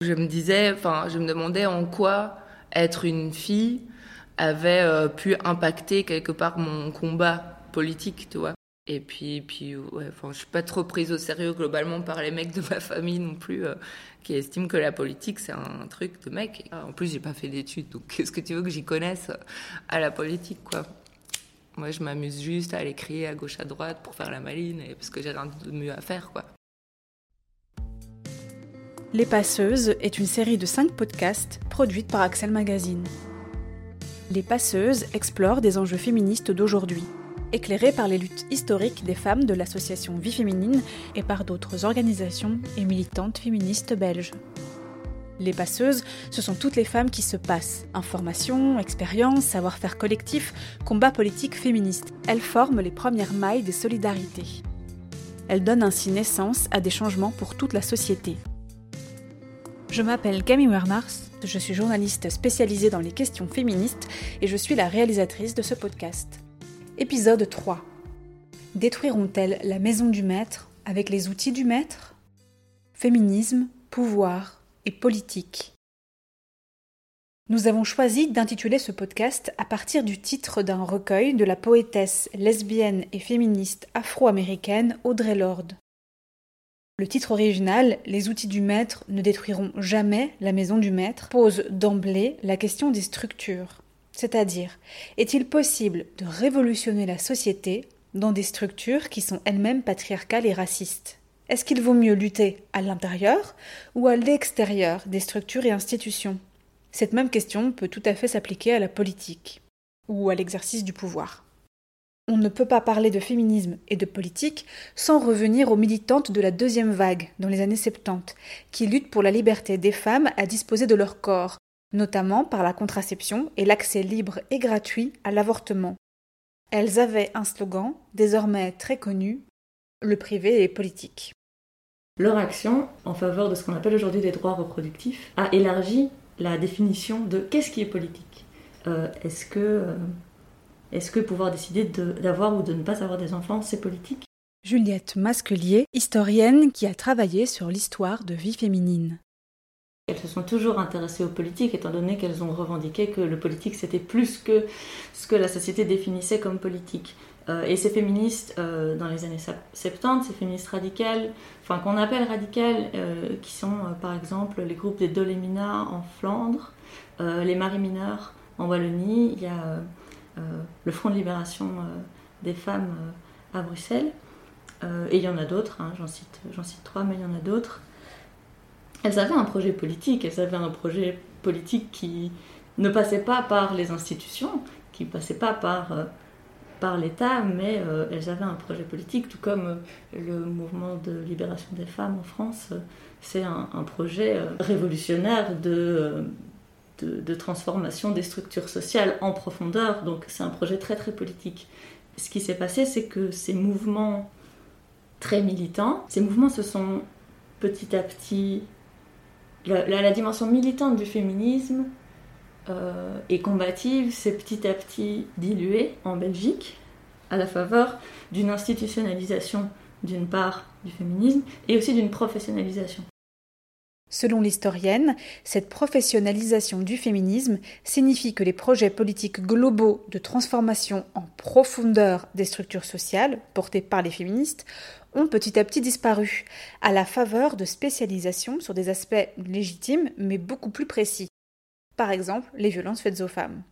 Je me disais, enfin, je me demandais en quoi être une fille avait euh, pu impacter quelque part mon combat politique, tu. Et puis, puis ouais, enfin, je suis pas trop prise au sérieux globalement par les mecs de ma famille non plus, euh, qui estiment que la politique c'est un truc de mec. En plus, j'ai pas fait d'études, donc qu'est-ce que tu veux que j'y connaisse à la politique, quoi? Moi, je m'amuse juste à aller crier à gauche à droite pour faire la maline, parce que j'ai rien de mieux à faire, quoi. Les Passeuses est une série de cinq podcasts produite par Axel Magazine. Les Passeuses explorent des enjeux féministes d'aujourd'hui éclairée par les luttes historiques des femmes de l'association Vie féminine et par d'autres organisations et militantes féministes belges. Les passeuses, ce sont toutes les femmes qui se passent. Information, expérience, savoir-faire collectif, combat politique féministe. Elles forment les premières mailles des solidarités. Elles donnent ainsi naissance à des changements pour toute la société. Je m'appelle Camille Wernars, je suis journaliste spécialisée dans les questions féministes et je suis la réalisatrice de ce podcast. Épisode 3. Détruiront-elles la maison du maître avec les outils du maître? Féminisme, pouvoir et politique. Nous avons choisi d'intituler ce podcast à partir du titre d'un recueil de la poétesse lesbienne et féministe afro-américaine Audrey Lorde. Le titre original, Les outils du maître ne détruiront jamais la maison du maître, pose d'emblée la question des structures. C'est-à-dire, est-il possible de révolutionner la société dans des structures qui sont elles-mêmes patriarcales et racistes? Est-ce qu'il vaut mieux lutter à l'intérieur ou à l'extérieur des structures et institutions? Cette même question peut tout à fait s'appliquer à la politique ou à l'exercice du pouvoir. On ne peut pas parler de féminisme et de politique sans revenir aux militantes de la deuxième vague dans les années 70, qui luttent pour la liberté des femmes à disposer de leur corps, notamment par la contraception et l'accès libre et gratuit à l'avortement. Elles avaient un slogan, désormais très connu, le privé est politique. Leur action en faveur de ce qu'on appelle aujourd'hui des droits reproductifs a élargi la définition de qu'est-ce qui est politique? Euh, est-ce que, euh, est que pouvoir décider d'avoir ou de ne pas avoir des enfants, c'est politique? Juliette Masquelier, historienne qui a travaillé sur l'histoire de vie féminine. Elles se sont toujours intéressées aux politiques, étant donné qu'elles ont revendiqué que le politique c'était plus que ce que la société définissait comme politique. Euh, et ces féministes euh, dans les années 70, ces féministes radicales, enfin qu'on appelle radicales, euh, qui sont par exemple les groupes des Dolémina en Flandre, les Marie Mineurs en Wallonie, il y a le Front de libération des femmes à Bruxelles, et il y en a d'autres, hein, j'en cite, trois, mais il y en a d'autres. Elles avaient un projet politique, elles avaient un projet politique qui ne passait pas par les institutions, qui ne passait pas par, euh, par l'État, mais euh, elles avaient un projet politique, tout comme euh, le mouvement de libération des femmes en France, c'est un, projet révolutionnaire de, de, transformation des structures sociales en profondeur, donc c'est un projet très très politique. Ce qui s'est passé, c'est que ces mouvements très militants, ces mouvements se sont petit à petit la, dimension militante du féminisme euh, et combative s'est petit à petit diluée en Belgique à la faveur d'une institutionnalisation d'une part du féminisme et aussi d'une professionnalisation. Selon l'historienne, cette professionnalisation du féminisme signifie que les projets politiques globaux de transformation en profondeur des structures sociales, portés par les féministes, ont petit à petit disparu, à la faveur de spécialisations sur des aspects légitimes mais beaucoup plus précis. Par exemple, les violences faites aux femmes.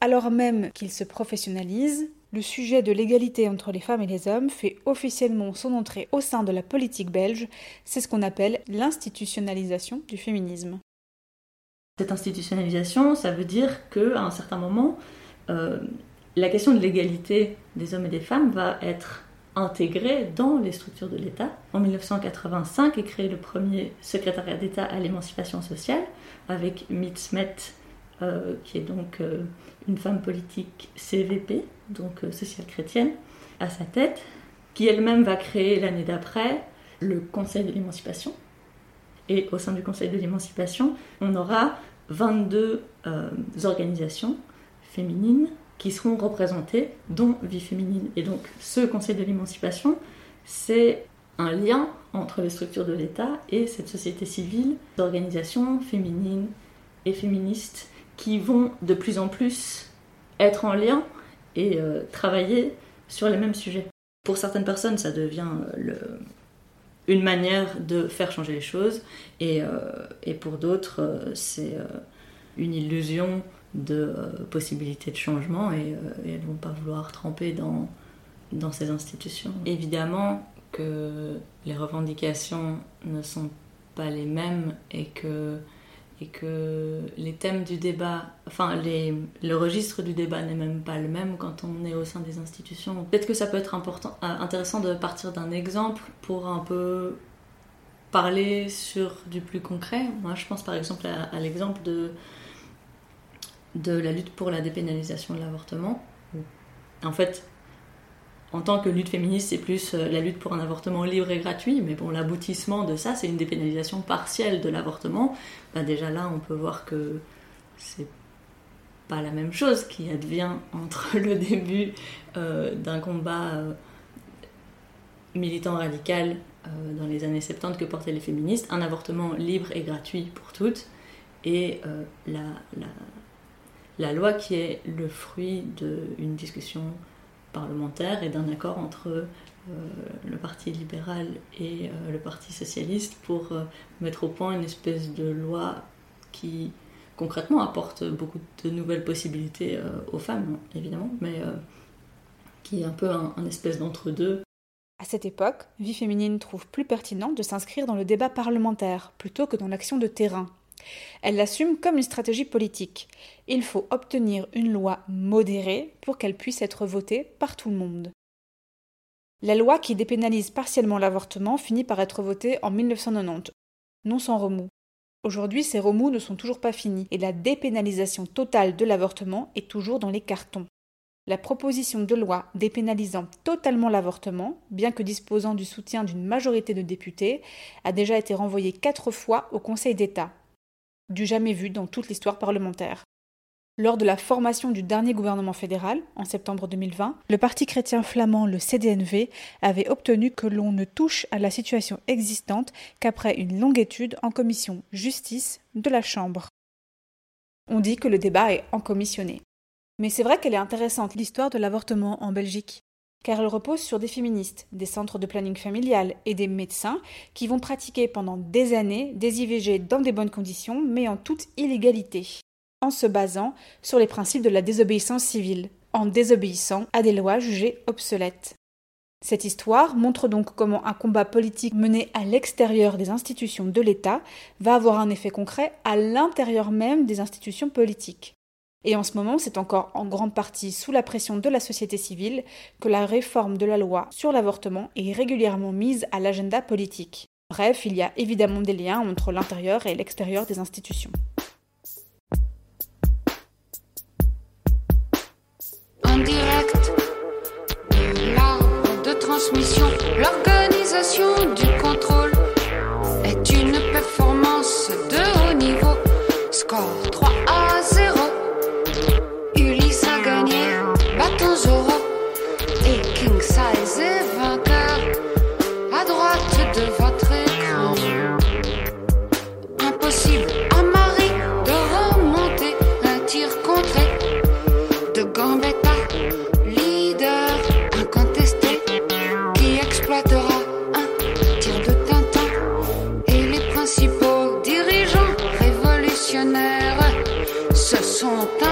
Alors même qu'ils se professionnalisent, le sujet de l'égalité entre les femmes et les hommes fait officiellement son entrée au sein de la politique belge, c'est ce qu'on appelle l'institutionnalisation du féminisme. Cette institutionnalisation, ça veut dire qu'à un certain moment, euh, la question de l'égalité des hommes et des femmes va être intégrée dans les structures de l'État. En 1985 est créé le premier secrétariat d'État à l'émancipation sociale avec Mitzmet, euh, qui est donc euh, une femme politique CVP, donc euh, sociale chrétienne, à sa tête, qui elle-même va créer l'année d'après le Conseil de l'émancipation. Et au sein du Conseil de l'émancipation, on aura 22 organisations féminines qui seront représentées, dont Vie féminine. Et donc ce Conseil de l'émancipation, c'est un lien entre les structures de l'État et cette société civile, d'organisations féminines et féministes qui vont de plus en plus être en lien et euh, travailler sur les mêmes sujets. Pour certaines personnes, ça devient le, une manière de faire changer les choses, et, euh, pour d'autres, euh, c'est euh, une illusion de possibilité de changement, et, et elles ne vont pas vouloir tremper dans, dans ces institutions. Évidemment que les revendications ne sont pas les mêmes et que et que les thèmes du débat, enfin les, le registre du débat n'est même pas le même quand on est au sein des institutions. Peut-être que ça peut être important, euh, intéressant de partir d'un exemple pour un peu parler sur du plus concret. Moi, je pense par exemple à, à l'exemple de, de la lutte pour la dépénalisation de l'avortement. En fait, en tant que lutte féministe, c'est plus euh, la lutte pour un avortement libre et gratuit, mais bon, l'aboutissement de ça, c'est une dépénalisation partielle de l'avortement. Bah, déjà là, on peut voir que c'est pas la même chose qui advient entre le début euh, d'un combat euh, militant radical dans les années 70 que portaient les féministes, un avortement libre et gratuit pour toutes, et la loi qui est le fruit d'une discussion parlementaire et d'un accord entre euh, le Parti libéral et euh, le Parti socialiste pour euh, mettre au point une espèce de loi qui concrètement apporte beaucoup de nouvelles possibilités aux femmes, évidemment, mais qui est un peu un, un espèce d'entre-deux. À cette époque, Vie féminine trouve plus pertinent de s'inscrire dans le débat parlementaire plutôt que dans l'action de terrain. Elle l'assume comme une stratégie politique. Il faut obtenir une loi modérée pour qu'elle puisse être votée par tout le monde. La loi qui dépénalise partiellement l'avortement finit par être votée en 1990, non sans remous. Aujourd'hui, ces remous ne sont toujours pas finis et la dépénalisation totale de l'avortement est toujours dans les cartons. La proposition de loi dépénalisant totalement l'avortement, bien que disposant du soutien d'une majorité de députés, a déjà été renvoyée quatre fois au Conseil d'État, du jamais vu dans toute l'histoire parlementaire. Lors de la formation du dernier gouvernement fédéral, en septembre 2020, le parti chrétien flamand, le CDNV, avait obtenu que l'on ne touche à la situation existante qu'après une longue étude en commission justice de la Chambre. On dit que le débat est encommissionné. Mais c'est vrai qu'elle est intéressante, l'histoire de l'avortement en Belgique car elle repose sur des féministes, des centres de planning familial et des médecins qui vont pratiquer pendant des années des IVG dans des bonnes conditions, mais en toute illégalité, en se basant sur les principes de la désobéissance civile, en désobéissant à des lois jugées obsolètes. Cette histoire montre donc comment un combat politique mené à l'extérieur des institutions de l'État va avoir un effet concret à l'intérieur même des institutions politiques. Et en ce moment, c'est encore en grande partie sous la pression de la société civile que la réforme de la loi sur l'avortement est régulièrement mise à l'agenda politique. Bref, il y a évidemment des liens entre l'intérieur et l'extérieur des institutions. En direct l'arbre de transmission, l'organisation du contrôle est une performance de haut niveau. Score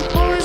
sont imposés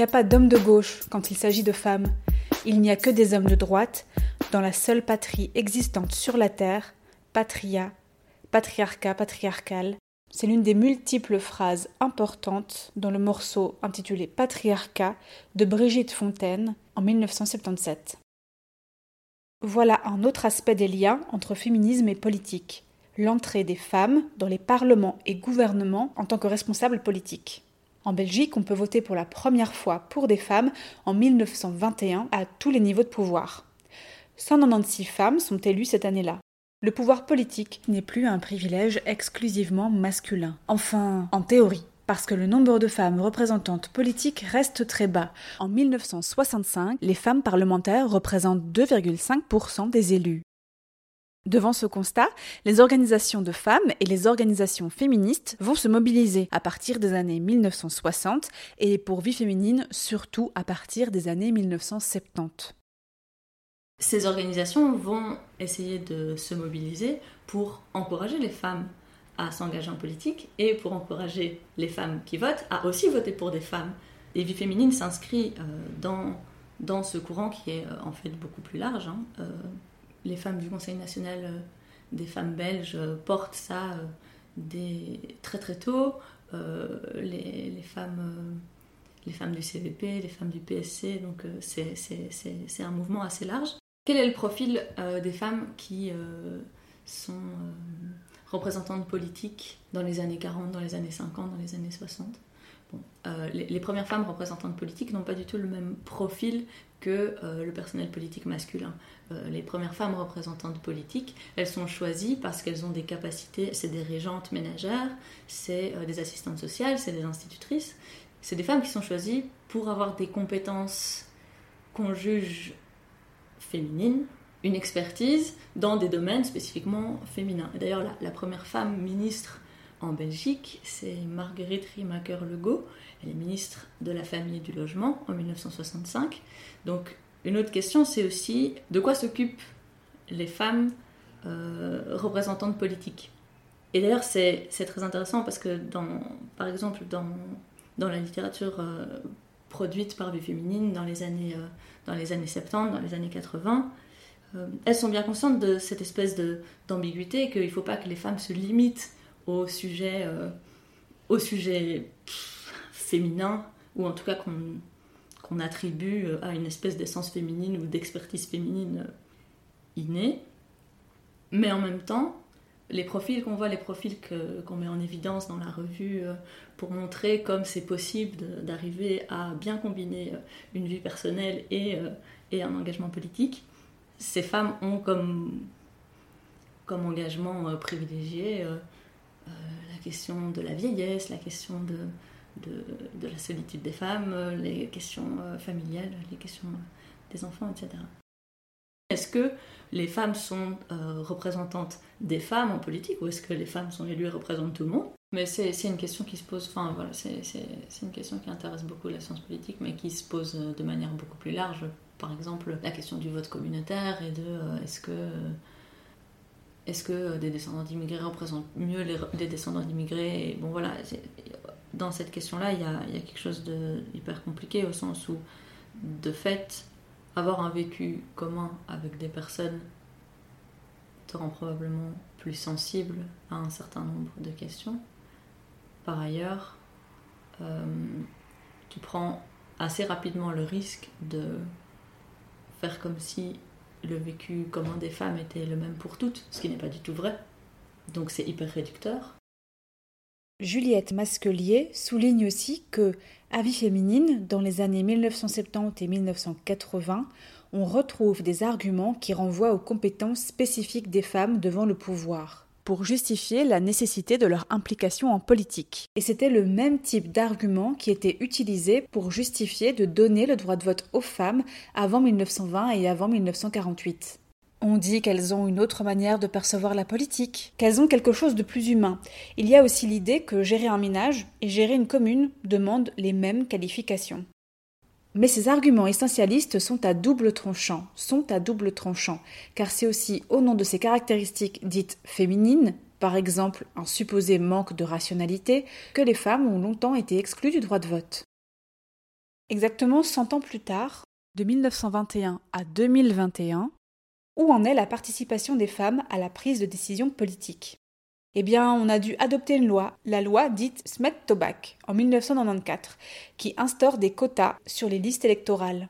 n'y a pas d'hommes de gauche quand il s'agit de femmes. Il n'y a que des hommes de droite dans la seule patrie existante sur la terre, patria, patriarcat patriarcal, C'est l'une des multiples phrases importantes dans le morceau intitulé Patriarcat de Brigitte Fontaine en 1977. Voilà un autre aspect des liens entre féminisme et politique, l'entrée des femmes dans les parlements et gouvernements en tant que responsables politiques. En Belgique, on peut voter pour la première fois pour des femmes en 1921 à tous les niveaux de pouvoir. 196 femmes sont élues cette année-là. Le pouvoir politique n'est plus un privilège exclusivement masculin. Enfin, en théorie, parce que le nombre de femmes représentantes politiques reste très bas. En 1965, les femmes parlementaires représentent 2,5% des élus. Devant ce constat, les organisations de femmes et les organisations féministes vont se mobiliser à partir des années 1960 et pour vie féminine surtout à partir des années 1970 ces organisations vont essayer de se mobiliser pour encourager les femmes à s'engager en politique et pour encourager les femmes qui votent à aussi voter pour des femmes. Et Vie féminine s'inscrit euh, dans, ce courant qui est euh, en fait beaucoup plus large. Hein. Euh, les femmes du Conseil national des femmes belges portent ça des, très très tôt. Les, femmes du CVP, les femmes du PSC, donc c'est un mouvement assez large. Quel est le profil euh, des femmes qui euh, sont euh, représentantes politiques dans les années 40, dans les années 50, dans les années 60 les, premières femmes représentantes politiques n'ont pas du tout le même profil que le personnel politique masculin. les premières femmes représentantes politiques, elles sont choisies parce qu'elles ont des capacités, c'est des régentes ménagères, c'est des assistantes sociales, c'est des institutrices. C'est des femmes qui sont choisies pour avoir des compétences qu'on juge féminine, une expertise dans des domaines spécifiquement féminins. d'ailleurs, la, première femme ministre en Belgique, c'est Marguerite Riemaker-Legault. Elle est ministre de la Famille et du Logement en 1965. Donc, une autre question, c'est aussi de quoi s'occupent les femmes euh, représentantes politiques? Et d'ailleurs, c'est très intéressant parce que, par exemple, dans, la littérature euh, produite par des féminines dans les années, euh, dans les années 70, dans les années 80. Euh, elles sont bien conscientes de cette espèce d'ambiguïté, qu'il ne faut pas que les femmes se limitent au sujet, euh, au sujet féminin, ou en tout cas qu'on attribue à une espèce d'essence féminine ou d'expertise féminine innée. Mais en même temps, les profils qu'on voit, les profils qu'on met en évidence dans la revue euh, pour montrer comme c'est possible d'arriver à bien combiner euh, une vie personnelle et, euh, et, un engagement politique, ces femmes ont comme, comme engagement privilégié la question de la vieillesse, la question de, de, la solitude des femmes, les questions familiales, les questions des enfants, etc. Est-ce que les femmes sont euh, représentantes des femmes en politique ou est-ce que les femmes sont élues et représentent tout le monde? Mais c'est une question qui se pose, enfin voilà, c'est une question qui intéresse beaucoup la science politique, mais qui se pose euh, de manière beaucoup plus large. Par exemple, la question du vote communautaire et de euh, est-ce que est-ce que des descendants d'immigrés représentent mieux les, descendants d'immigrés Bon voilà, dans cette question-là, il y a, y a, quelque chose de hyper compliqué au sens où, de fait, avoir un vécu commun avec des personnes te rend probablement plus sensible à un certain nombre de questions. Par ailleurs, euh, tu prends assez rapidement le risque de faire comme si le vécu commun des femmes était le même pour toutes, ce qui n'est pas du tout vrai. Donc c'est hyper réducteur. Juliette Masquelier souligne aussi que, à vie féminine, dans les années 1970 et 1980, on retrouve des arguments qui renvoient aux compétences spécifiques des femmes devant le pouvoir pour justifier la nécessité de leur implication en politique. Et c'était le même type d'argument qui était utilisé pour justifier de donner le droit de vote aux femmes avant 1920 et avant 1948. On dit qu'elles ont une autre manière de percevoir la politique, qu'elles ont quelque chose de plus humain. Il y a aussi l'idée que gérer un ménage et gérer une commune demandent les mêmes qualifications. Mais ces arguments essentialistes sont à double tranchant, sont à double tranchant, car c'est aussi au nom de ces caractéristiques dites féminines, par exemple un supposé manque de rationalité, que les femmes ont longtemps été exclues du droit de vote. Exactement 100 ans plus tard, de 1921 à 2021, où en est la participation des femmes à la prise de décision politique Eh bien, on a dû adopter une loi, la loi dite Smet-Tobac, en 1994, qui instaure des quotas sur les listes électorales.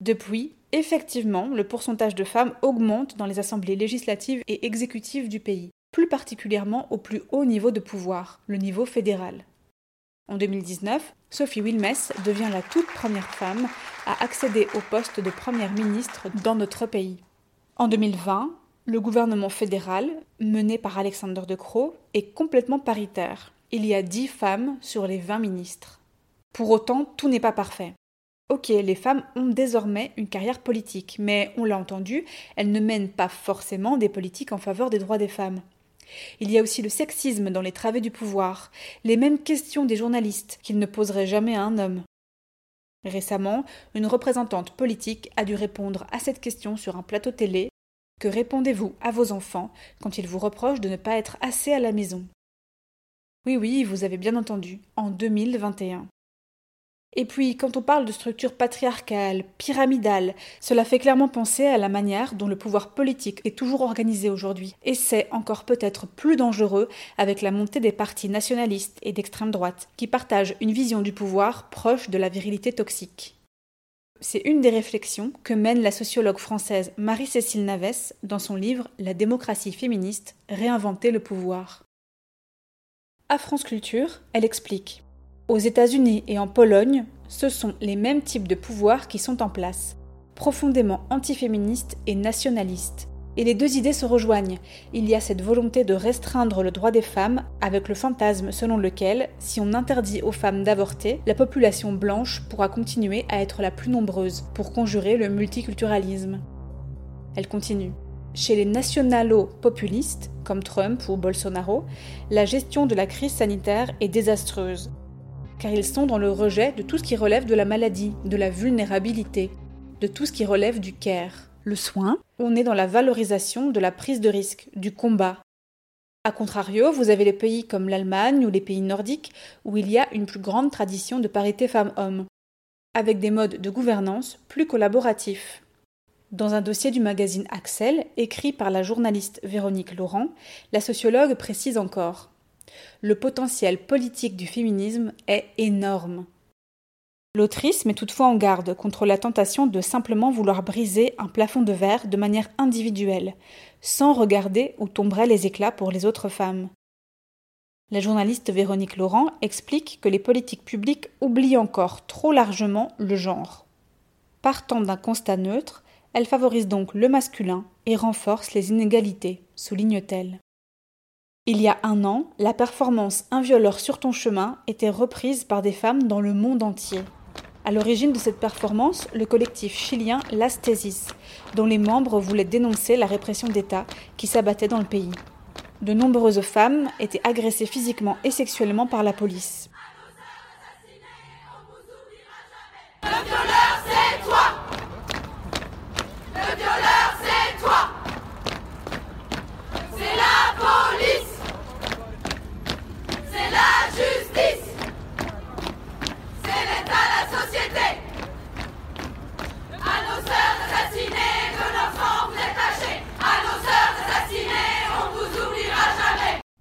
Depuis, effectivement, le pourcentage de femmes augmente dans les assemblées législatives et exécutives du pays, plus particulièrement au plus haut niveau de pouvoir, le niveau fédéral. En 2019, Sophie Wilmès devient la toute première femme à accéder au poste de première ministre dans notre pays. En 2020, le gouvernement fédéral, mené par Alexander De Croo, est complètement paritaire. Il y a 10 femmes sur les 20 ministres. Pour autant, tout n'est pas parfait. Ok, les femmes ont désormais une carrière politique, mais on l'a entendu, elles ne mènent pas forcément des politiques en faveur des droits des femmes. Il y a aussi le sexisme dans les travées du pouvoir, les mêmes questions des journalistes qu'ils ne poseraient jamais à un homme. Récemment, une représentante politique a dû répondre à cette question sur un plateau télé. Que répondez-vous à vos enfants quand ils vous reprochent de ne pas être assez à la maison? Oui, oui, vous avez bien entendu, en 2021. Et puis, quand on parle de structure patriarcale, pyramidale, cela fait clairement penser à la manière dont le pouvoir politique est toujours organisé aujourd'hui. Et c'est encore peut-être plus dangereux avec la montée des partis nationalistes et d'extrême droite, qui partagent une vision du pouvoir proche de la virilité toxique. C'est une des réflexions que mène la sociologue française Marie-Cécile Navès dans son livre La démocratie féministe, réinventer le pouvoir. À France Culture, elle explique aux États-Unis et en Pologne, ce sont les mêmes types de pouvoirs qui sont en place, profondément antiféministes et nationalistes. Et les deux idées se rejoignent. Il y a cette volonté de restreindre le droit des femmes avec le fantasme selon lequel, si on interdit aux femmes d'avorter, la population blanche pourra continuer à être la plus nombreuse pour conjurer le multiculturalisme. Elle continue. Chez les nationalo-populistes, comme Trump ou Bolsonaro, la gestion de la crise sanitaire est désastreuse car ils sont dans le rejet de tout ce qui relève de la maladie, de la vulnérabilité, de tout ce qui relève du care, le soin. On est dans la valorisation de la prise de risque, du combat. A contrario, vous avez les pays comme l'Allemagne ou les pays nordiques où il y a une plus grande tradition de parité femmes-hommes, avec des modes de gouvernance plus collaboratifs. Dans un dossier du magazine Axel, écrit par la journaliste Véronique Laurent, la sociologue précise encore le potentiel politique du féminisme est énorme. L'autrice met toutefois en garde contre la tentation de simplement vouloir briser un plafond de verre de manière individuelle, sans regarder où tomberaient les éclats pour les autres femmes. La journaliste Véronique Laurent explique que les politiques publiques oublient encore trop largement le genre. Partant d'un constat neutre, elle favorise donc le masculin et renforce les inégalités, souligne-t-elle. Il y a un an, la performance Un violeur sur ton chemin était reprise par des femmes dans le monde entier. À l'origine de cette performance, le collectif chilien Las Tesis, dont les membres voulaient dénoncer la répression d'État qui s'abattait dans le pays. De nombreuses femmes étaient agressées physiquement et sexuellement par la police.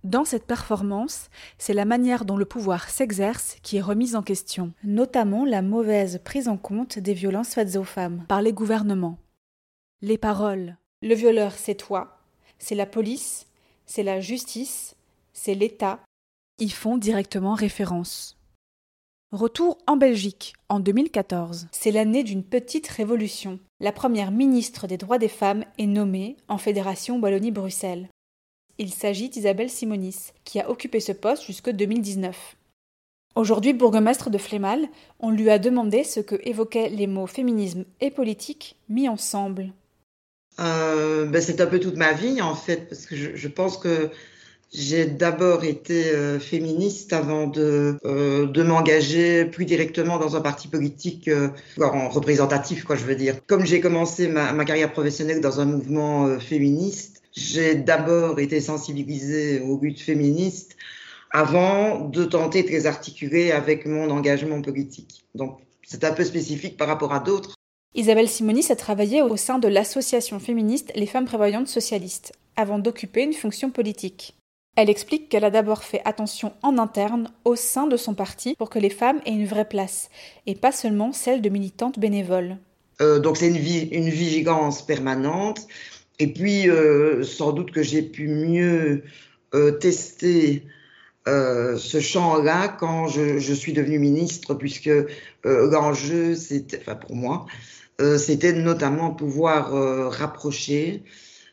Dans cette performance, c'est la manière dont le pouvoir s'exerce qui est remise en question, notamment la mauvaise prise en compte des violences faites aux femmes par les gouvernements. Les paroles Le violeur, c'est toi, c'est la police, c'est la justice, c'est l'État, y font directement référence. Retour en Belgique, en 2014. C'est l'année d'une petite révolution. La première ministre des droits des femmes est nommée en Fédération Wallonie-Bruxelles. Il s'agit d'Isabelle Simonis, qui a occupé ce poste jusqu'en 2019. Aujourd'hui bourgmestre de Flémal, on lui a demandé ce que évoquaient les mots féminisme et politique mis ensemble. Euh, ben c'est un peu toute ma vie en fait, parce que je, pense que j'ai d'abord été euh, féministe avant de, euh, de m'engager plus directement dans un parti politique en représentatif, quoi, je veux dire. Comme j'ai commencé ma, carrière professionnelle dans un mouvement féministe, j'ai d'abord été sensibilisée au but féministe avant de tenter de les articuler avec mon engagement politique. Donc, c'est un peu spécifique par rapport à d'autres. Isabelle Simonis a travaillé au sein de l'association féministe Les Femmes Prévoyantes Socialistes, avant d'occuper une fonction politique. Elle explique qu'elle a d'abord fait attention en interne, au sein de son parti, pour que les femmes aient une vraie place, et pas seulement celle de militantes bénévoles. Euh, donc c'est une, une, vigilance permanente. Et puis, euh, sans doute que j'ai pu mieux euh, tester ce champ-là quand je, je, suis devenue ministre, puisque l'enjeu, c'était, enfin pour moi, c'était notamment pouvoir rapprocher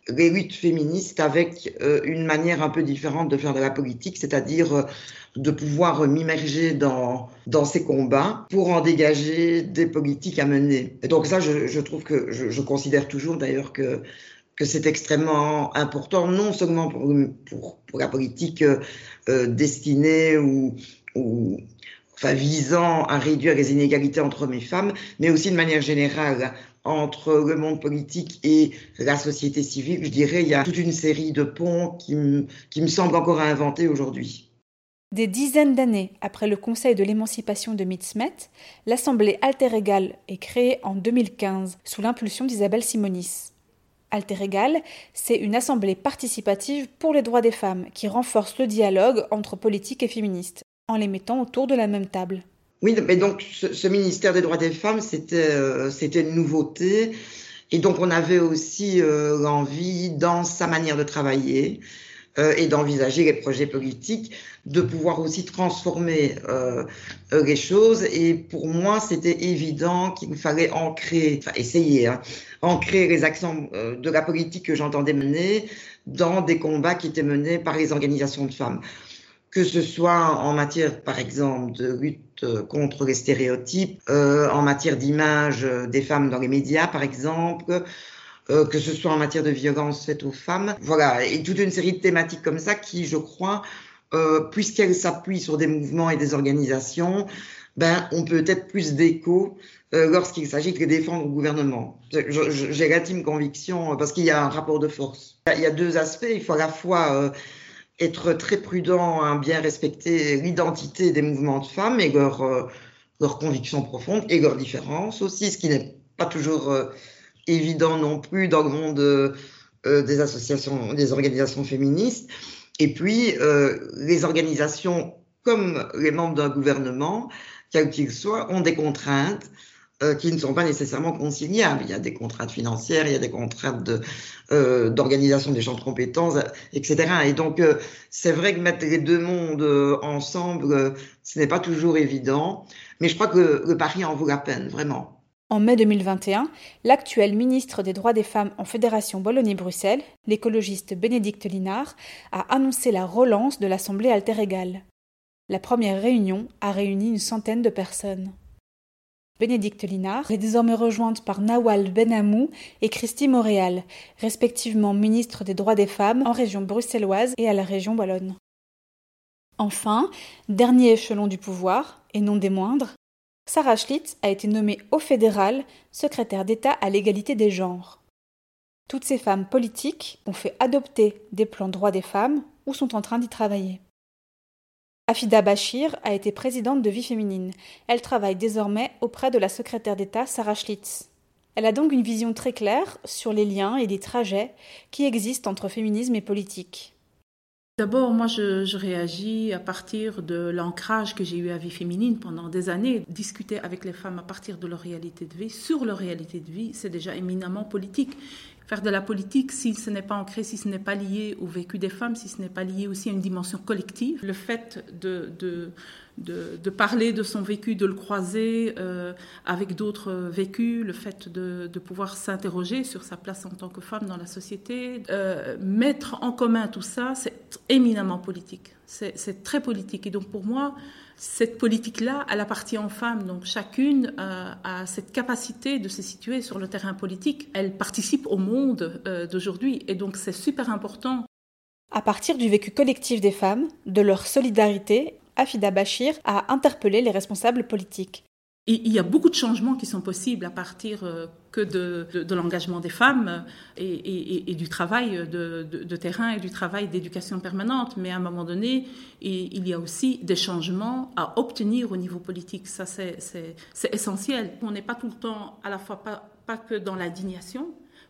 les luttes féministes avec euh, une manière un peu différente de faire de la politique, c'est-à-dire euh, de pouvoir m'immerger dans, dans ces combats pour en dégager des politiques à mener. Et donc ça, je, je trouve que je, je considère toujours d'ailleurs que que c'est extrêmement important, non seulement pour, la politique euh, destinée ou, enfin, visant à réduire les inégalités entre hommes et femmes, mais aussi de manière générale entre le monde politique et la société civile, je dirais, il y a toute une série de ponts qui me, qui me semblent encore à inventer aujourd'hui. Des dizaines d'années après le Conseil de l'émancipation de Mitzmet, l'Assemblée Alter Égal est créée en 2015 sous l'impulsion d'Isabelle Simonis. Alter Égal, c'est une assemblée participative pour les droits des femmes qui renforce le dialogue entre politique et féministes en les mettant autour de la même table. Oui, mais donc ce, ministère des droits des femmes, c'était euh, c'était une nouveauté. Et donc on avait aussi euh, l'envie, dans sa manière de travailler euh, et d'envisager les projets politiques, de pouvoir aussi transformer euh, les choses. Et pour moi, c'était évident qu'il fallait ancrer, enfin essayer, hein, ancrer les actions de la politique que j'entendais mener dans des combats qui étaient menés par les organisations de femmes que ce soit en matière, par exemple, de lutte contre les stéréotypes, euh, en matière d'image des femmes dans les médias, par exemple, euh, que ce soit en matière de violence faite aux femmes. Voilà, et toute une série de thématiques comme ça qui, je crois, euh, puisqu'elles s'appuient sur des mouvements et des organisations, ben, on peut être plus d'écho euh, lorsqu'il s'agit de défendre le gouvernement. J'ai l'intime conviction, parce qu'il y a un rapport de force. Il y a deux aspects. Il faut à la fois euh, être très prudent à bien respecter l'identité des mouvements de femmes et leurs euh, leur convictions profondes et leurs différences aussi, ce qui n'est pas toujours euh, évident non plus dans le monde euh, des associations, des organisations féministes. Et puis, les organisations comme les membres d'un gouvernement, quels qu'ils soient, ont des contraintes euh, qui ne sont pas nécessairement conciliables. Il y a des contraintes financières, il y a des contraintes de, euh, d'organisation des champs de compétences, etc. Et donc, euh, c'est vrai que mettre les deux mondes euh, ensemble, euh, ce n'est pas toujours évident, mais je crois que le pari en vaut la peine, vraiment. En mai 2021, l'actuel ministre des droits des femmes en Fédération Wallonie-Bruxelles, l'écologiste Bénédicte Linard, a annoncé la relance de l'Assemblée alter La première réunion a réuni une centaine de personnes. Bénédicte Linard est désormais rejointe par Nawal Benamou et Christy Montréal, respectivement ministre des droits des femmes en région bruxelloise et à la région wallonne. Enfin, dernier échelon du pouvoir, et non des moindres, Sarah Schlitz a été nommée au fédéral secrétaire d'État à l'égalité des genres. Toutes ces femmes politiques ont fait adopter des plans droits des femmes ou sont en train d'y travailler. Afida Bachir a été présidente de Vie Féminine. Elle travaille désormais auprès de la secrétaire d'État Sarah Schlitz. Elle a donc une vision très claire sur les liens et les trajets qui existent entre féminisme et politique. D'abord, moi, je, je, réagis à partir de l'ancrage que j'ai eu à Vie Féminine pendant des années. Discuter avec les femmes à partir de leur réalité de vie, sur leur réalité de vie, c'est déjà éminemment politique faire de la politique si ce n'est pas ancré, si ce n'est pas lié au vécu des femmes, si ce n'est pas lié aussi à une dimension collective. Le fait de, de, de, parler de son vécu, de le croiser euh, avec d'autres vécus, le fait de, pouvoir s'interroger sur sa place en tant que femme dans la société, euh, mettre en commun tout ça, c'est éminemment politique. C'est très politique. Et donc pour moi, cette politique-là, elle appartient aux femmes. Donc chacune euh, a cette capacité de se situer sur le terrain politique. Elle participe au monde d'aujourd'hui. Et donc c'est super important. À partir du vécu collectif des femmes, de leur solidarité, Afida Bachir a interpellé les responsables politiques. Il y a beaucoup de changements qui sont possibles à partir euh, que de, l'engagement des femmes et, du travail de, terrain et du travail d'éducation permanente. Mais à un moment donné, il y a aussi des changements à obtenir au niveau politique. Ça, c'est essentiel. On n'est pas tout le temps, à la fois pas, pas que dans l'indignation,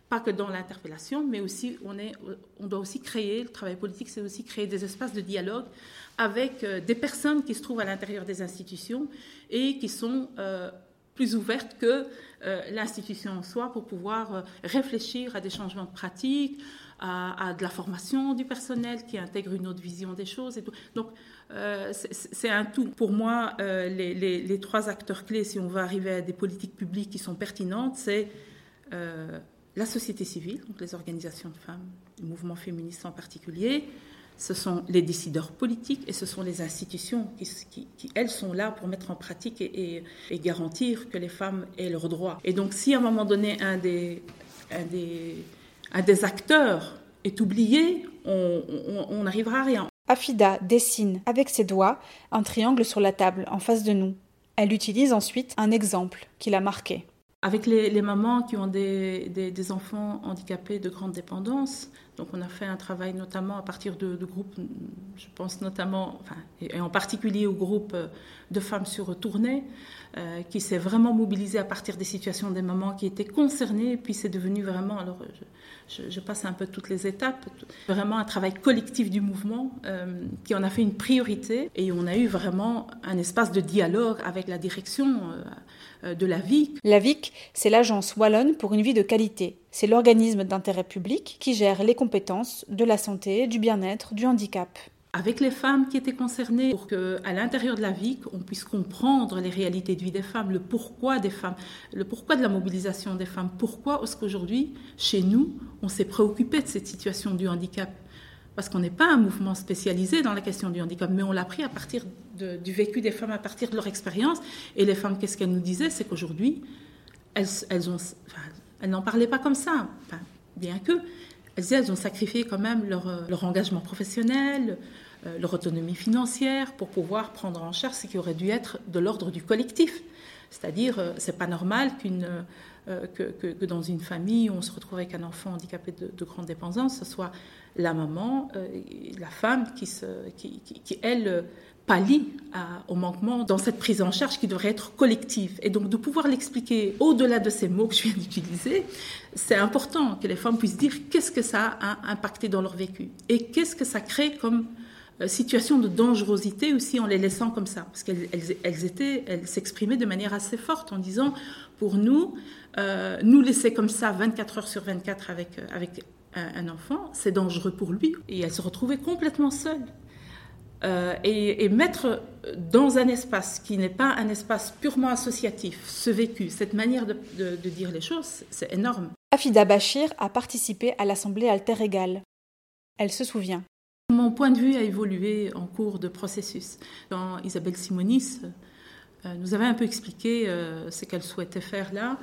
pas que dans l'interpellation, mais aussi on, est, on doit aussi créer, le travail politique, c'est aussi créer des espaces de dialogue avec euh, des personnes qui se trouvent à l'intérieur des institutions et qui sont euh, plus ouvertes que euh, l'institution en soi pour pouvoir réfléchir à des changements de pratiques, à, de la formation du personnel qui intègre une autre vision des choses et tout. Donc c'est un tout. Pour moi, les, trois acteurs clés, si on veut arriver à des politiques publiques qui sont pertinentes, c'est la société civile, donc les organisations de femmes, le mouvement féministe en particulier, ce sont les décideurs politiques et ce sont les institutions qui, elles, sont là pour mettre en pratique et, garantir que les femmes aient leurs droits. Et donc, si à un moment donné, un des, des, des acteurs est oublié, on n'arrivera à rien. Afida dessine avec ses doigts un triangle sur la table en face de nous. Elle utilise ensuite un exemple qui l'a marqué. Avec les, mamans qui ont des, des, enfants handicapés de grande dépendance, donc on a fait un travail notamment à partir de, groupes, je pense notamment, enfin, et en particulier au groupe de femmes sur tournée, euh, qui s'est vraiment mobilisé à partir des situations des mamans qui étaient concernées, et puis c'est devenu vraiment, alors je, passe un peu toutes les étapes, vraiment un travail collectif du mouvement euh, qui en a fait une priorité, et on a eu vraiment un espace de dialogue avec la direction. Euh, euh, de la VIC. La VIC, c'est l'Agence Wallonne pour une vie de qualité. C'est l'organisme d'intérêt public qui gère les compétences de la santé, du bien-être, du handicap avec les femmes qui étaient concernées pour qu'à l'intérieur de la VIC, on puisse comprendre les réalités de vie des femmes, le pourquoi des femmes, le pourquoi de la mobilisation des femmes, pourquoi est-ce qu'aujourd'hui, chez nous, on s'est préoccupé de cette situation du handicap parce qu'on n'est pas un mouvement spécialisé dans la question du handicap, mais on l'a pris à partir du vécu des femmes, à partir de leur expérience. Et les femmes, qu'est-ce qu'elles nous disaient? C'est qu'aujourd'hui, elles, elles n'en parlaient pas comme ça, bien que. Elles ont sacrifié quand même leur, leur engagement professionnel, euh, leur autonomie financière pour pouvoir prendre en charge ce qui aurait dû être de l'ordre du collectif. C'est-à-dire, euh, c'est pas normal qu'une euh, que, dans une famille où on se retrouve avec un enfant handicapé de, de grande dépendance, ce soit la maman, euh, la femme qui, se, qui, elle, pallie au manquement dans cette prise en charge qui devrait être collective. Et donc de pouvoir l'expliquer au-delà de ces mots que je viens d'utiliser, c'est important que les femmes puissent dire qu'est-ce que ça a impacté dans leur vécu et qu'est-ce que ça crée comme euh, situation de dangerosité aussi en les laissant comme ça. Parce qu'elles s'exprimaient de manière assez forte en disant, pour nous, euh, nous laisser comme ça 24 heures sur 24 avec, avec un enfant, c'est dangereux pour lui. Et elle se retrouvait complètement seule. Euh, et, mettre dans un espace qui n'est pas un espace purement associatif ce vécu, cette manière de, dire les choses, c'est énorme. Afida Bachir a participé à l'Assemblée Alter Égale. Elle se souvient. Mon point de vue a évolué en cours de processus. Quand Isabelle Simonis euh, nous avait un peu expliqué euh, ce qu'elle souhaitait faire là,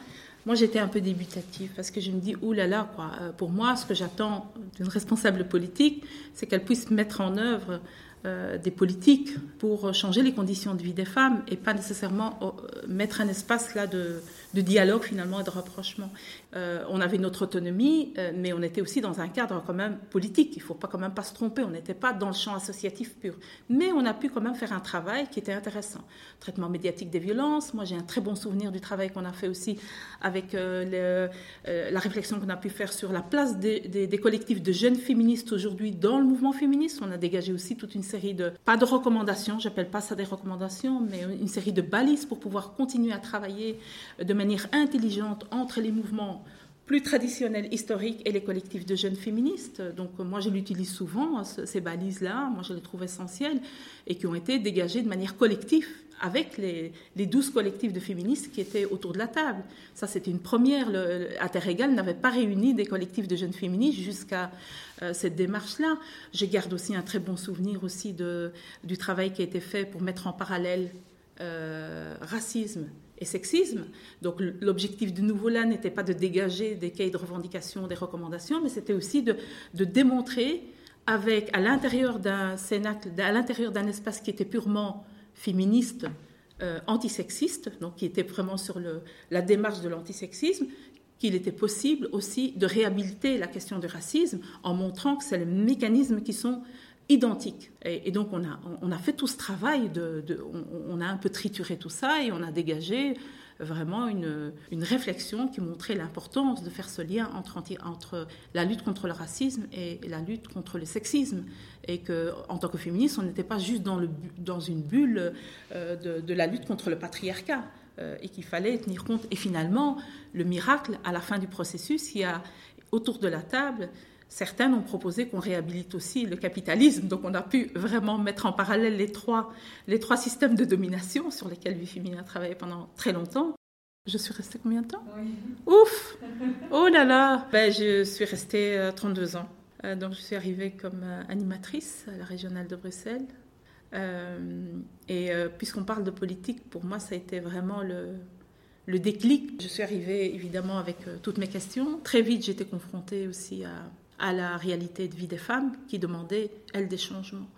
moi, j'étais un peu débutative parce que je me dis, oulala, quoi. Euh, pour moi, ce que j'attends d'une responsable politique, c'est qu'elle puisse mettre en œuvre euh, des politiques pour changer les conditions de vie des femmes et pas nécessairement euh, mettre un espace là de dialogue finalement et de rapprochement. Euh, on avait notre autonomie, mais on était aussi dans un cadre quand même politique. Il faut pas quand même pas se tromper. On n'était pas dans le champ associatif pur, mais on a pu quand même faire un travail qui était intéressant. Traitement médiatique des violences. Moi, j'ai un très bon souvenir du travail qu'on a fait aussi avec la réflexion qu'on a pu faire sur la place des, des, des collectifs de jeunes féministes aujourd'hui dans le mouvement féministe. On a dégagé aussi toute une série de, pas de recommandations, j'appelle pas ça des recommandations, mais une série de balises pour pouvoir continuer à travailler de manière intelligente entre les mouvements plus traditionnels, historiques et les collectifs de jeunes féministes. Donc moi, je l'utilise souvent, ces balises-là, moi je les trouve essentielles et qui ont été dégagées de manière collective avec les, 12 collectifs de féministes qui étaient autour de la table. Ça, c'était une première. Le, Égal n'avait pas réuni des collectifs de jeunes féministes jusqu'à euh, cette démarche-là. Je garde aussi un très bon souvenir aussi du travail qui a été fait pour mettre en parallèle euh, racisme sexisme. Donc l'objectif de nouveau là n'était pas de dégager des cahiers de revendication, des recommandations, mais c'était aussi de, démontrer avec à l'intérieur d'un à l'intérieur d'un espace qui était purement féministe euh, antisexiste, donc qui était vraiment sur la démarche de l'antisexisme, qu'il était possible aussi de réhabiliter la question du racisme en montrant que c'est les mécanismes qui sont identiques. Et, donc on a, on a fait tout ce travail, de, on, a un peu trituré tout ça et on a dégagé vraiment une, une réflexion qui montrait l'importance de faire ce lien entre, entre la lutte contre le racisme et la lutte contre le sexisme. Et qu'en tant que féministe, on n'était pas juste dans, le, dans une bulle euh, de, de, la lutte contre le patriarcat. Euh, et qu'il fallait tenir compte. Et finalement, le miracle, à la fin du processus, il y a autour de la table Certains ont proposé qu'on réhabilite aussi le capitalisme, donc on a pu vraiment mettre en parallèle les trois, les trois systèmes de domination sur lesquels Vie a travaillé pendant très longtemps. Je suis restée combien de temps? Ouf Oh là là ben, Je suis restée 32 euh, ans. Euh, donc je suis arrivée comme euh, animatrice à la régionale de Bruxelles. et puisqu'on parle de politique, pour moi, ça a été vraiment le, le déclic. Je suis arrivée évidemment avec toutes mes questions. Très vite, j'étais confrontée aussi à à la réalité de vie des femmes qui demandaient, elles, des changements.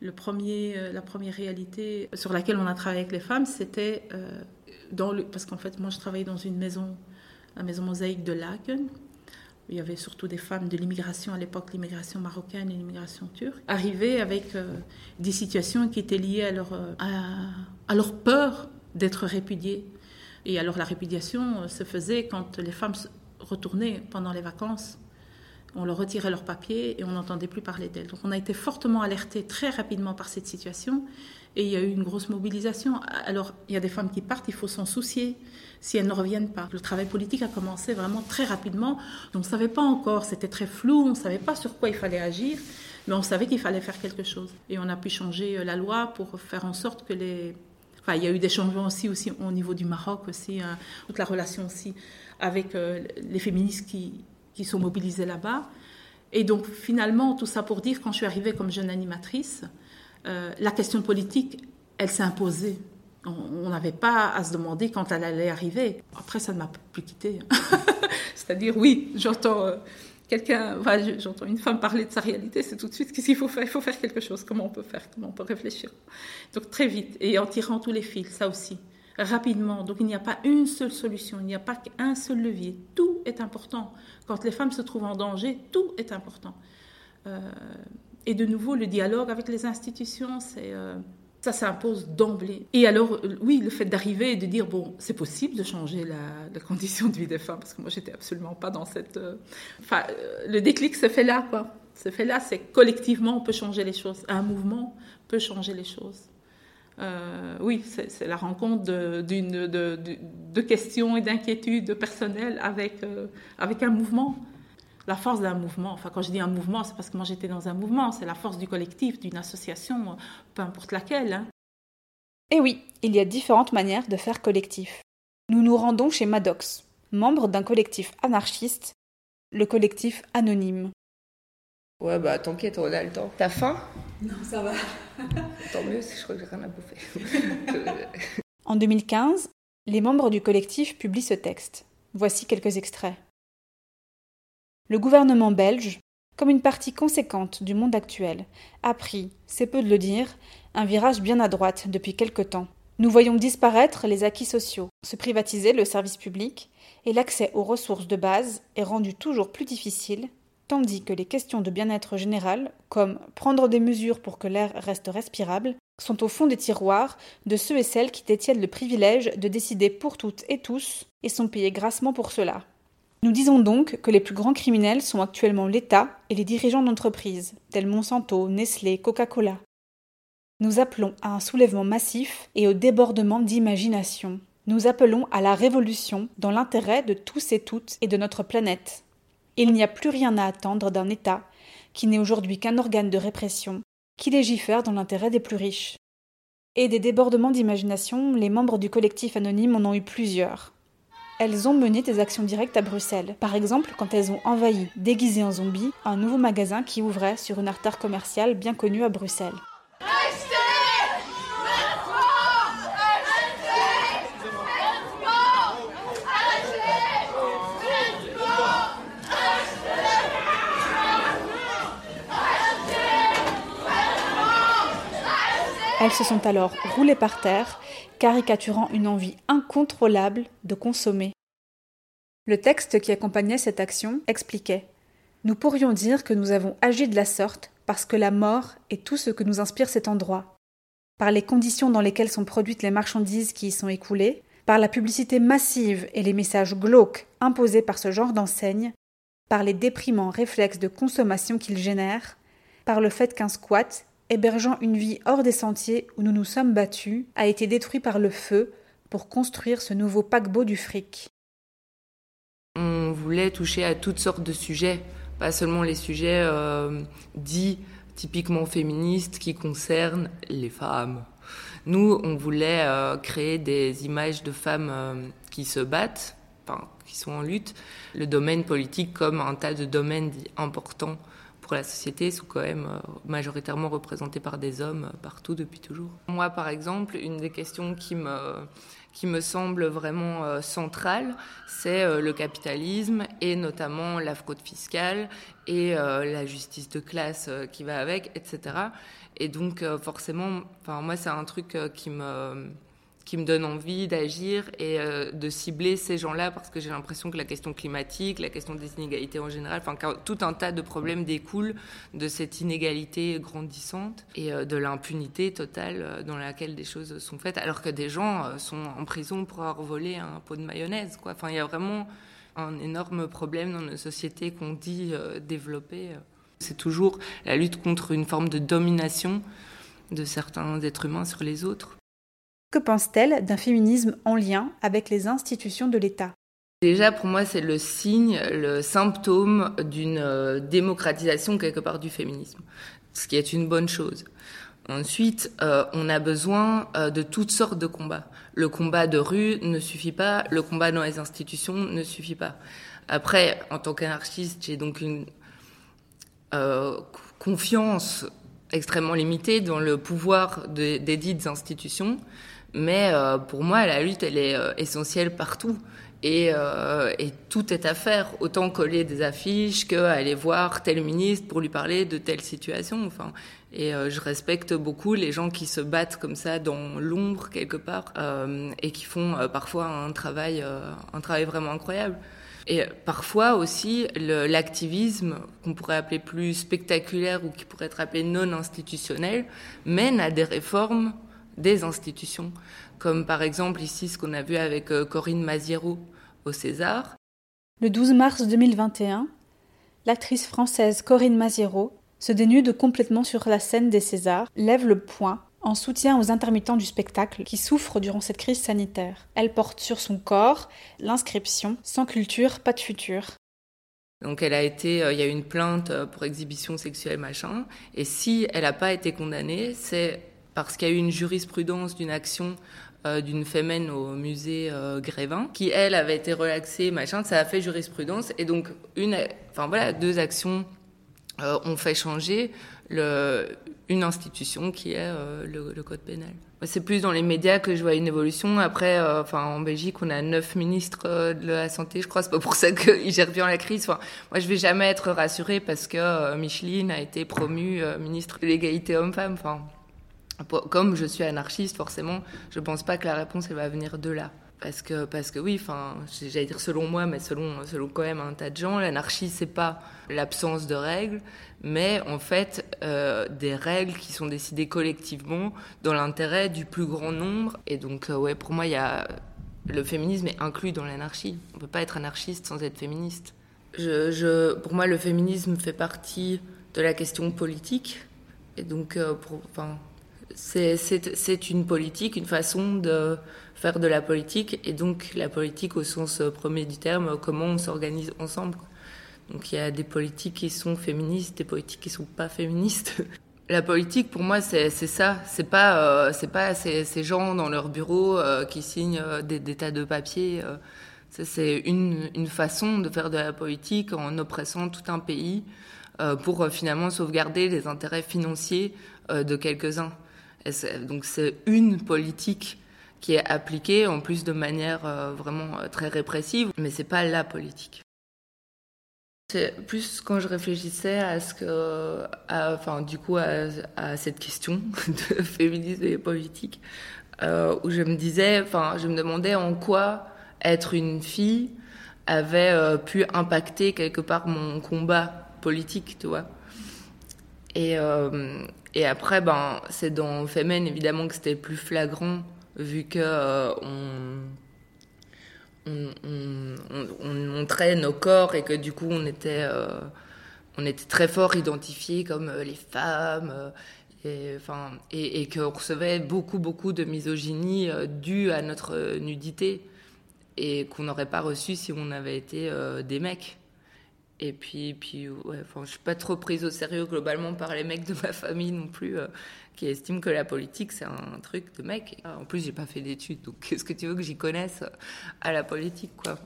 Le premier, euh, la première réalité sur laquelle on a travaillé avec les femmes, c'était euh, dans le, parce qu'en fait, moi, je travaillais dans une maison, la maison mosaïque de Laken. Il y avait surtout des femmes de l'immigration à l'époque, l'immigration marocaine et l'immigration turque, arrivées avec euh, des situations qui étaient liées à leur peur d'être répudiées. Et alors la répudiation se faisait quand les femmes retournaient pendant les vacances on leur retirait leurs papiers et on n'entendait plus parler d'elles. Donc on a été fortement alertés très rapidement par cette situation et il y a eu une grosse mobilisation. Alors il y a des femmes qui partent, il faut s'en soucier si elles ne reviennent pas. Le travail politique a commencé vraiment très rapidement. on ne savait pas encore, c'était très flou, on ne savait pas sur quoi il fallait agir, mais on savait qu'il fallait faire quelque chose. Et on a pu changer euh, la loi pour faire en sorte que les... Enfin, il y a eu des changements aussi, aussi au niveau du Maroc, aussi, hein, toute la relation aussi avec euh, les féministes qui, qui sont mobilisés là-bas. Et donc finalement, tout ça pour dire, quand je suis arrivée comme jeune animatrice, euh, la question politique, elle s'est imposée. On n'avait pas à se demander quand elle allait arriver. Après, ça ne m'a plus quittée. C'est-à-dire, oui, j'entends euh, quelqu'un, j'entends une femme parler de sa réalité, c'est tout de suite qu'est-ce qu'il faut faire Il faut faire quelque chose. Comment on peut faire? Comment on peut réfléchir? Donc très vite et en tirant tous les fils, ça aussi rapidement. Donc il n'y a pas une seule solution, il n'y a pas qu'un seul levier. Tout est important. Quand les femmes se trouvent en danger, tout est important. Euh, et de nouveau, le dialogue avec les institutions. Euh, ça s'impose d'emblée. Et alors, euh, oui, le fait d'arriver et de dire, bon, c'est possible de changer la, condition de vie des femmes, parce que moi, j'étais absolument pas dans cette... Enfin, le déclic se fait là, quoi. Se fait là, c'est collectivement, on peut changer les choses. Un mouvement peut changer les choses. Euh, oui, c'est la rencontre de, de, de, questions et d'inquiétudes personnelles avec, euh, avec un mouvement. La force d'un mouvement, enfin quand je dis un mouvement, c'est parce que moi j'étais dans un mouvement, c'est la force du collectif, d'une association, peu importe laquelle. Hein. Et oui, il y a différentes manières de faire collectif. Nous nous rendons chez Maddox, membre d'un collectif anarchiste, le collectif anonyme. Ouais, bah t'inquiète, on a le temps. T'as faim? Non, ça va. Tant mieux, je crois que j'ai rien à bouffer. en 2015, les membres du collectif publient ce texte. Voici quelques extraits. Le gouvernement belge, comme une partie conséquente du monde actuel, a pris, c'est peu de le dire, un virage bien à droite depuis quelque temps. Nous voyons disparaître les acquis sociaux, se privatiser le service public, et l'accès aux ressources de base est rendu toujours plus difficile tandis que les questions de bien-être général, comme prendre des mesures pour que l'air reste respirable, sont au fond des tiroirs de ceux et celles qui détiennent le privilège de décider pour toutes et tous et sont payés grassement pour cela. Nous disons donc que les plus grands criminels sont actuellement l'État et les dirigeants d'entreprises, tels Monsanto, Nestlé, Coca-Cola. Nous appelons à un soulèvement massif et au débordement d'imagination. Nous appelons à la révolution dans l'intérêt de tous et toutes et de notre planète. Il n'y a plus rien à attendre d'un État, qui n'est aujourd'hui qu'un organe de répression, qui légifère dans l'intérêt des plus riches. Et des débordements d'imagination, les membres du collectif anonyme en ont eu plusieurs. Elles ont mené des actions directes à Bruxelles, par exemple quand elles ont envahi, déguisées en zombies, un nouveau magasin qui ouvrait sur une artère commerciale bien connue à Bruxelles. Elles se sont alors roulées par terre, caricaturant une envie incontrôlable de consommer. Le texte qui accompagnait cette action expliquait Nous pourrions dire que nous avons agi de la sorte parce que la mort est tout ce que nous inspire cet endroit. Par les conditions dans lesquelles sont produites les marchandises qui y sont écoulées, par la publicité massive et les messages glauques imposés par ce genre d'enseigne, par les déprimants réflexes de consommation qu'ils génèrent, par le fait qu'un squat, hébergeant une vie hors des sentiers où nous nous sommes battus, a été détruit par le feu pour construire ce nouveau paquebot du fric. On voulait toucher à toutes sortes de sujets, pas seulement les sujets euh, dits typiquement féministes qui concernent les femmes. Nous, on voulait euh, créer des images de femmes euh, qui se battent, qui sont en lutte. Le domaine politique, comme un tas de domaines importants pour la société, sont quand même euh, majoritairement représentés par des hommes partout depuis toujours. Moi, par exemple, une des questions qui me qui me semble vraiment centrale, c'est le capitalisme et notamment la fraude fiscale et la justice de classe qui va avec, etc. Et donc, euh, forcément, enfin, moi, c'est un truc euh, qui me qui me donne envie d'agir et euh, de cibler ces gens-là parce que j'ai l'impression que la question climatique, la question des inégalités en général, enfin tout un tas de problèmes découlent de cette inégalité grandissante et de l'impunité totale dans laquelle des choses sont faites, alors que des gens sont en prison pour avoir volé un pot de mayonnaise. Quoi. Enfin, il y a vraiment un énorme problème dans nos sociétés qu'on dit développer. C'est toujours la lutte contre une forme de domination de certains êtres humains sur les autres. Que pense-t-elle d'un féminisme en lien avec les institutions de l'État? Déjà, pour moi, c'est le signe, le symptôme d'une euh, démocratisation quelque part du féminisme, ce qui est une bonne chose. Ensuite, euh, on a besoin euh, de toutes sortes de combats. Le combat de rue ne suffit pas, le combat dans les institutions ne suffit pas. Après, en tant qu'anarchiste, j'ai donc une confiance extrêmement limitée dans le pouvoir des dites institutions, mais euh, pour moi, la lutte, elle est euh, essentielle partout. Et, et, tout est à faire, autant coller des affiches qu'aller voir tel ministre pour lui parler de telle situation. Enfin, et je respecte beaucoup les gens qui se battent comme ça dans l'ombre quelque part et qui font parfois un travail, un travail vraiment incroyable. Et parfois aussi, l'activisme, qu'on pourrait appeler plus spectaculaire ou qui pourrait être appelé non institutionnel, mène à des réformes des institutions, comme par exemple ici ce qu'on a vu avec euh, Corinne Maziero au César. Le 12 mars 2021, l'actrice française Corinne Maziero se dénude complètement sur la scène des Césars, lève le poing en soutien aux intermittents du spectacle qui souffrent durant cette crise sanitaire. Elle porte sur son corps l'inscription Sans culture, pas de futur. Donc elle a été, euh, il y a eu une plainte euh, pour exhibition sexuelle machin, et si elle n'a pas été condamnée, c'est parce qu'il y a eu une jurisprudence d'une action euh, d'une fémène au musée Grévin, qui elle avait été relaxée machin, ça a fait jurisprudence, et donc une, enfin voilà, deux actions ont fait changer une institution qui est euh, le, code pénal. C'est plus dans les médias que je vois une évolution. Après, euh, en Belgique, on a neuf ministres euh, de la santé, je crois. C'est pas pour ça qu'ils gèrent bien la crise. Moi, je vais jamais être rassurée parce que Micheline a été promue ministre de l'égalité homme-femme. Comme je suis anarchiste, forcément, je pense pas que la réponse elle va venir de là. Parce que, parce que oui, enfin, j'allais dire selon moi, mais selon, selon quand même un tas de gens, l'anarchie, c'est pas l'absence de règles, mais en fait euh, des règles qui sont décidées collectivement dans l'intérêt du plus grand nombre. Et donc, euh, ouais, pour moi, y a le féminisme est inclus dans l'anarchie. On peut pas être anarchiste sans être féministe. Je, pour moi, le féminisme fait partie de la question politique. Et donc, euh, pour, c'est une politique, une façon de faire de la politique, et donc la politique au sens euh, premier du terme, comment on s'organise ensemble. Donc il y a des politiques qui sont féministes, des politiques qui sont pas féministes. La politique, pour moi, c'est ça. C'est pas, euh, pas ces, gens dans leur bureau euh, qui signent des, tas de papiers. c'est une, façon de faire de la politique en oppressant tout un pays pour finalement sauvegarder les intérêts financiers de quelques-uns. Donc c'est une politique qui est appliquée en plus de manière euh, vraiment euh, très répressive, mais c'est pas la politique. C'est plus quand je réfléchissais à ce que, enfin du coup à, cette question de féminisme et politique, euh, où je me disais, enfin je me demandais en quoi être une fille avait pu impacter quelque part mon combat politique, tu vois. Et, et après, ben, c'est dans Femen évidemment que c'était plus flagrant vu que euh, on, on, on, on, montrait nos corps et que du coup on était, euh, on était très fort identifiés comme euh, les femmes euh, et, enfin, et, et qu'on recevait beaucoup beaucoup de misogynie due à notre nudité et qu'on n'aurait pas reçu si on avait été des mecs. Et puis, puis ouais, je suis pas trop prise au sérieux globalement par les mecs de ma famille non plus, euh, qui estiment que la politique c'est un truc de mec. En plus, j'ai pas fait d'études, donc qu'est-ce que tu veux que j'y connaisse à la politique, quoi?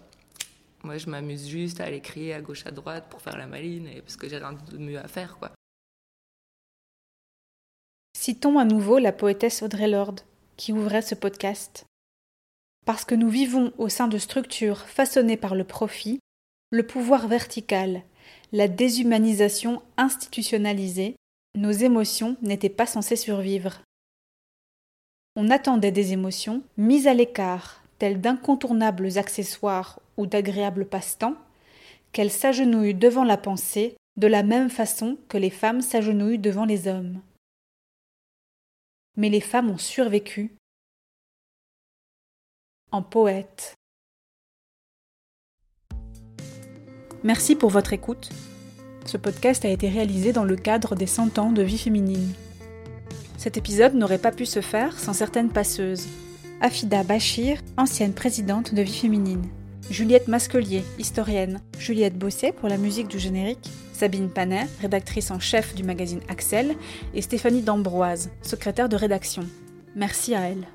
Moi, je m'amuse juste à aller crier à gauche à droite pour faire la maline, parce que j'ai rien de mieux à faire, quoi. Citons à nouveau la poétesse Audrey Lorde, qui ouvrait ce podcast. Parce que nous vivons au sein de structures façonnées par le profit, le pouvoir vertical, la déshumanisation institutionnalisée, nos émotions n'étaient pas censées survivre. On attendait des émotions mises à l'écart, telles d'incontournables accessoires ou d'agréables passe-temps, qu'elles s'agenouillent devant la pensée de la même façon que les femmes s'agenouillent devant les hommes. Mais les femmes ont survécu en poètes. Merci pour votre écoute. Ce podcast a été réalisé dans le cadre des 100 ans de vie féminine. Cet épisode n'aurait pas pu se faire sans certaines passeuses. Afida Bachir, ancienne présidente de Vie Féminine. Juliette Masquelier, historienne. Juliette Bosset pour la musique du générique. Sabine Panet, rédactrice en chef du magazine Axel. Et Stéphanie D'Ambroise, secrétaire de rédaction. Merci à elle.